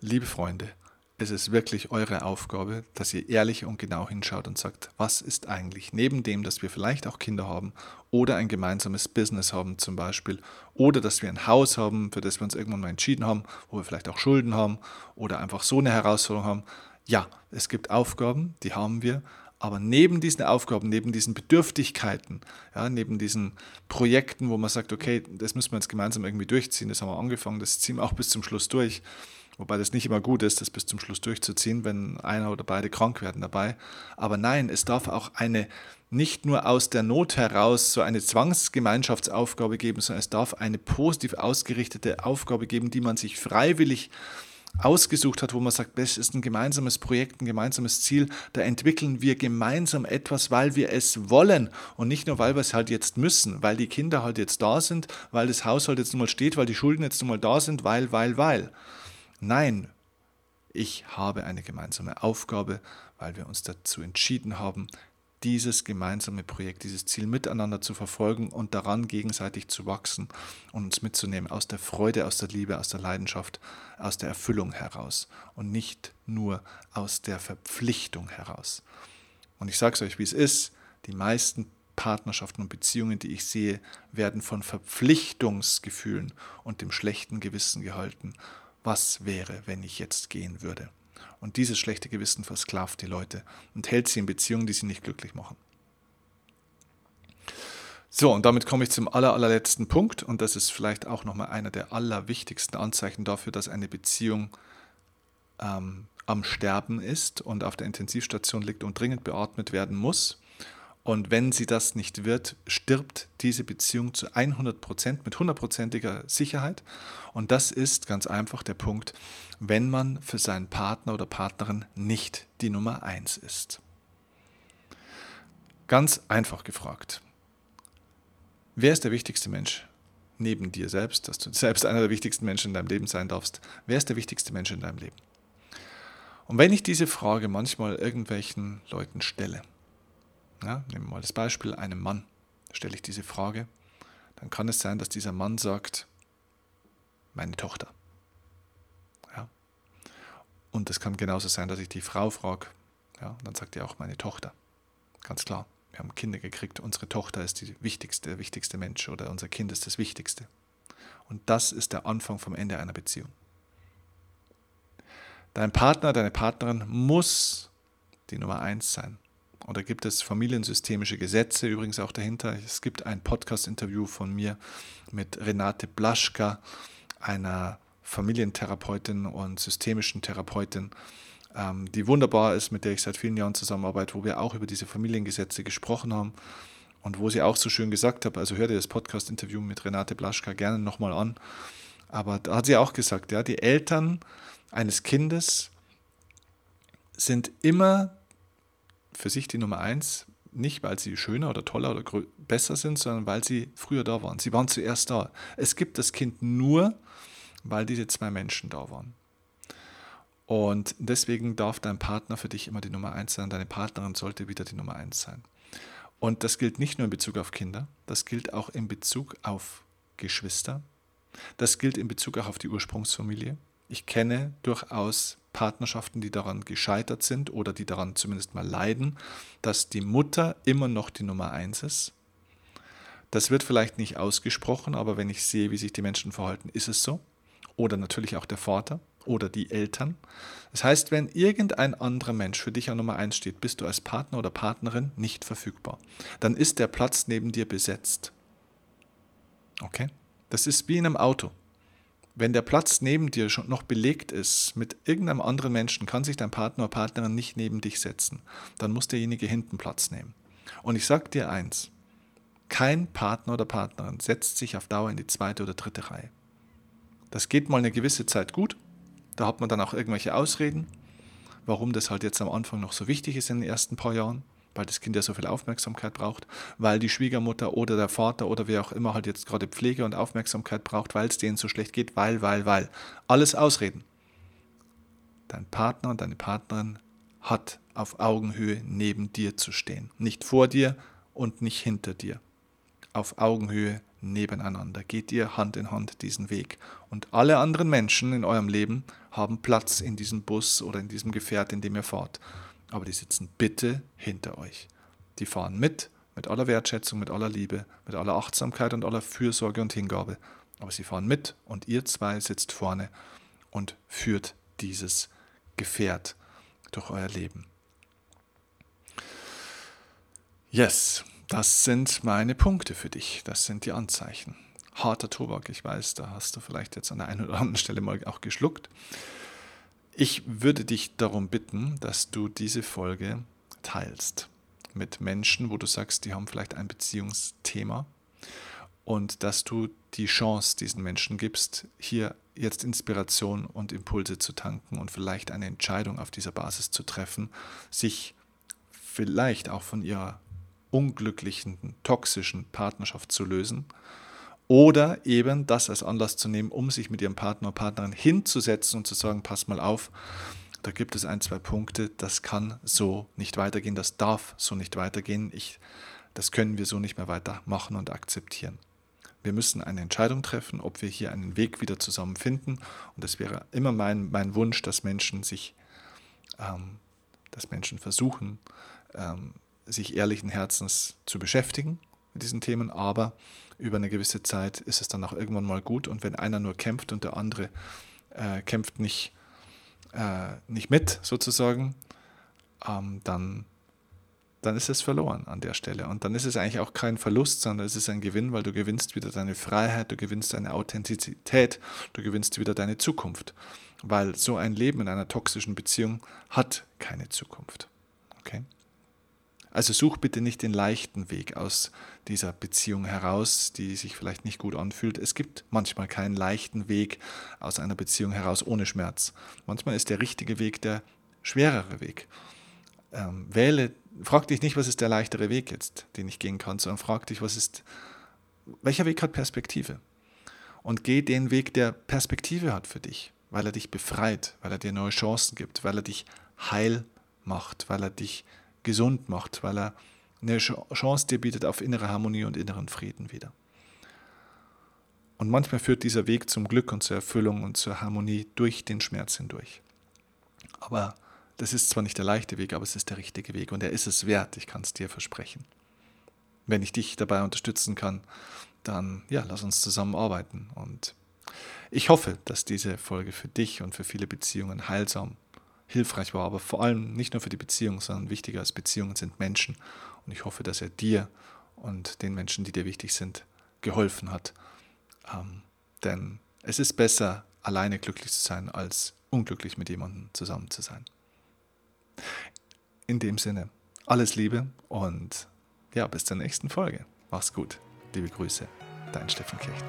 liebe Freunde, es ist wirklich eure Aufgabe, dass ihr ehrlich und genau hinschaut und sagt, was ist eigentlich neben dem, dass wir vielleicht auch Kinder haben oder ein gemeinsames Business haben zum Beispiel oder dass wir ein Haus haben, für das wir uns irgendwann mal entschieden haben, wo wir vielleicht auch Schulden haben oder einfach so eine Herausforderung haben. Ja, es gibt Aufgaben, die haben wir, aber neben diesen Aufgaben, neben diesen Bedürftigkeiten, ja, neben diesen Projekten, wo man sagt, okay, das müssen wir jetzt gemeinsam irgendwie durchziehen, das haben wir angefangen, das ziehen wir auch bis zum Schluss durch. Wobei das nicht immer gut ist, das bis zum Schluss durchzuziehen, wenn einer oder beide krank werden dabei. Aber nein, es darf auch eine nicht nur aus der Not heraus so eine Zwangsgemeinschaftsaufgabe geben, sondern es darf eine positiv ausgerichtete Aufgabe geben, die man sich freiwillig ausgesucht hat, wo man sagt, das ist ein gemeinsames Projekt, ein gemeinsames Ziel, da entwickeln wir gemeinsam etwas, weil wir es wollen und nicht nur, weil wir es halt jetzt müssen, weil die Kinder halt jetzt da sind, weil das Haushalt jetzt nun mal steht, weil die Schulden jetzt nun mal da sind, weil, weil, weil. Nein, ich habe eine gemeinsame Aufgabe, weil wir uns dazu entschieden haben, dieses gemeinsame Projekt, dieses Ziel miteinander zu verfolgen und daran gegenseitig zu wachsen und uns mitzunehmen aus der Freude, aus der Liebe, aus der Leidenschaft, aus der Erfüllung heraus und nicht nur aus der Verpflichtung heraus. Und ich sage es euch, wie es ist, die meisten Partnerschaften und Beziehungen, die ich sehe, werden von Verpflichtungsgefühlen und dem schlechten Gewissen gehalten. Was wäre, wenn ich jetzt gehen würde? Und dieses schlechte Gewissen versklavt die Leute und hält sie in Beziehungen, die sie nicht glücklich machen. So, und damit komme ich zum aller, allerletzten Punkt und das ist vielleicht auch nochmal einer der allerwichtigsten Anzeichen dafür, dass eine Beziehung ähm, am Sterben ist und auf der Intensivstation liegt und dringend beatmet werden muss. Und wenn sie das nicht wird, stirbt diese Beziehung zu 100 Prozent mit hundertprozentiger Sicherheit. Und das ist ganz einfach der Punkt, wenn man für seinen Partner oder Partnerin nicht die Nummer eins ist. Ganz einfach gefragt. Wer ist der wichtigste Mensch neben dir selbst, dass du selbst einer der wichtigsten Menschen in deinem Leben sein darfst? Wer ist der wichtigste Mensch in deinem Leben? Und wenn ich diese Frage manchmal irgendwelchen Leuten stelle, ja, nehmen wir mal das Beispiel, einem Mann stelle ich diese Frage, dann kann es sein, dass dieser Mann sagt, meine Tochter. Ja. Und es kann genauso sein, dass ich die Frau frage, ja, dann sagt er auch meine Tochter. Ganz klar, wir haben Kinder gekriegt, unsere Tochter ist die wichtigste, der wichtigste Mensch oder unser Kind ist das Wichtigste. Und das ist der Anfang vom Ende einer Beziehung. Dein Partner, deine Partnerin muss die Nummer eins sein. Da gibt es familiensystemische Gesetze übrigens auch dahinter. Es gibt ein Podcast-Interview von mir mit Renate Blaschka, einer Familientherapeutin und systemischen Therapeutin, ähm, die wunderbar ist, mit der ich seit vielen Jahren zusammenarbeite, wo wir auch über diese Familiengesetze gesprochen haben und wo sie auch so schön gesagt hat, also hör dir das Podcast-Interview mit Renate Blaschka gerne nochmal an, aber da hat sie auch gesagt, ja, die Eltern eines Kindes sind immer für sich die Nummer eins, nicht weil sie schöner oder toller oder besser sind, sondern weil sie früher da waren. Sie waren zuerst da. Es gibt das Kind nur, weil diese zwei Menschen da waren. Und deswegen darf dein Partner für dich immer die Nummer eins sein, deine Partnerin sollte wieder die Nummer eins sein. Und das gilt nicht nur in Bezug auf Kinder, das gilt auch in Bezug auf Geschwister, das gilt in Bezug auch auf die Ursprungsfamilie, ich kenne durchaus Partnerschaften, die daran gescheitert sind oder die daran zumindest mal leiden, dass die Mutter immer noch die Nummer eins ist. Das wird vielleicht nicht ausgesprochen, aber wenn ich sehe, wie sich die Menschen verhalten, ist es so. Oder natürlich auch der Vater oder die Eltern. Das heißt, wenn irgendein anderer Mensch für dich an Nummer eins steht, bist du als Partner oder Partnerin nicht verfügbar. Dann ist der Platz neben dir besetzt. Okay? Das ist wie in einem Auto. Wenn der Platz neben dir schon noch belegt ist mit irgendeinem anderen Menschen, kann sich dein Partner oder Partnerin nicht neben dich setzen. Dann muss derjenige hinten Platz nehmen. Und ich sage dir eins, kein Partner oder Partnerin setzt sich auf Dauer in die zweite oder dritte Reihe. Das geht mal eine gewisse Zeit gut, da hat man dann auch irgendwelche Ausreden, warum das halt jetzt am Anfang noch so wichtig ist in den ersten paar Jahren weil das Kind ja so viel Aufmerksamkeit braucht, weil die Schwiegermutter oder der Vater oder wer auch immer halt jetzt gerade Pflege und Aufmerksamkeit braucht, weil es denen so schlecht geht, weil, weil, weil. Alles Ausreden. Dein Partner und deine Partnerin hat auf Augenhöhe neben dir zu stehen. Nicht vor dir und nicht hinter dir. Auf Augenhöhe nebeneinander. Geht ihr Hand in Hand diesen Weg. Und alle anderen Menschen in eurem Leben haben Platz in diesem Bus oder in diesem Gefährt, in dem ihr fahrt aber die sitzen bitte hinter euch. Die fahren mit, mit aller Wertschätzung, mit aller Liebe, mit aller Achtsamkeit und aller Fürsorge und Hingabe. Aber sie fahren mit und ihr zwei sitzt vorne und führt dieses Gefährt durch euer Leben. Yes, das sind meine Punkte für dich. Das sind die Anzeichen. Harter Tobak, ich weiß, da hast du vielleicht jetzt an der einen oder anderen Stelle mal auch geschluckt. Ich würde dich darum bitten, dass du diese Folge teilst mit Menschen, wo du sagst, die haben vielleicht ein Beziehungsthema und dass du die Chance diesen Menschen gibst, hier jetzt Inspiration und Impulse zu tanken und vielleicht eine Entscheidung auf dieser Basis zu treffen, sich vielleicht auch von ihrer unglücklichen, toxischen Partnerschaft zu lösen oder eben das als Anlass zu nehmen, um sich mit ihrem Partner oder Partnerin hinzusetzen und zu sagen, pass mal auf, da gibt es ein, zwei Punkte, das kann so nicht weitergehen, das darf so nicht weitergehen, ich, das können wir so nicht mehr weitermachen und akzeptieren. Wir müssen eine Entscheidung treffen, ob wir hier einen Weg wieder zusammen finden. Und es wäre immer mein, mein Wunsch, dass Menschen sich, ähm, dass Menschen versuchen, ähm, sich ehrlichen Herzens zu beschäftigen mit diesen Themen, aber über eine gewisse Zeit ist es dann auch irgendwann mal gut. Und wenn einer nur kämpft und der andere äh, kämpft nicht, äh, nicht mit, sozusagen, ähm, dann dann ist es verloren an der Stelle. Und dann ist es eigentlich auch kein Verlust, sondern es ist ein Gewinn, weil du gewinnst wieder deine Freiheit, du gewinnst deine Authentizität, du gewinnst wieder deine Zukunft. Weil so ein Leben in einer toxischen Beziehung hat keine Zukunft. Okay? Also such bitte nicht den leichten Weg aus dieser Beziehung heraus, die sich vielleicht nicht gut anfühlt. Es gibt manchmal keinen leichten Weg aus einer Beziehung heraus ohne Schmerz. Manchmal ist der richtige Weg der schwerere Weg. Ähm, wähle frag dich nicht, was ist der leichtere Weg jetzt, den ich gehen kann, sondern frag dich, was ist, welcher Weg hat Perspektive? Und geh den Weg, der Perspektive hat für dich, weil er dich befreit, weil er dir neue Chancen gibt, weil er dich heil macht, weil er dich gesund macht, weil er eine Chance dir bietet auf innere Harmonie und inneren Frieden wieder. Und manchmal führt dieser Weg zum Glück und zur Erfüllung und zur Harmonie durch den Schmerz hindurch. Aber das ist zwar nicht der leichte Weg, aber es ist der richtige Weg und er ist es wert, ich kann es dir versprechen. Wenn ich dich dabei unterstützen kann, dann ja, lass uns zusammenarbeiten. Und ich hoffe, dass diese Folge für dich und für viele Beziehungen heilsam, hilfreich war, aber vor allem nicht nur für die Beziehung, sondern wichtiger als Beziehungen sind Menschen. Und ich hoffe, dass er dir und den Menschen, die dir wichtig sind, geholfen hat. Ähm, denn es ist besser, alleine glücklich zu sein, als unglücklich mit jemandem zusammen zu sein. In dem Sinne, alles Liebe und ja, bis zur nächsten Folge. Mach's gut. Liebe Grüße, dein Steffen Kirchner.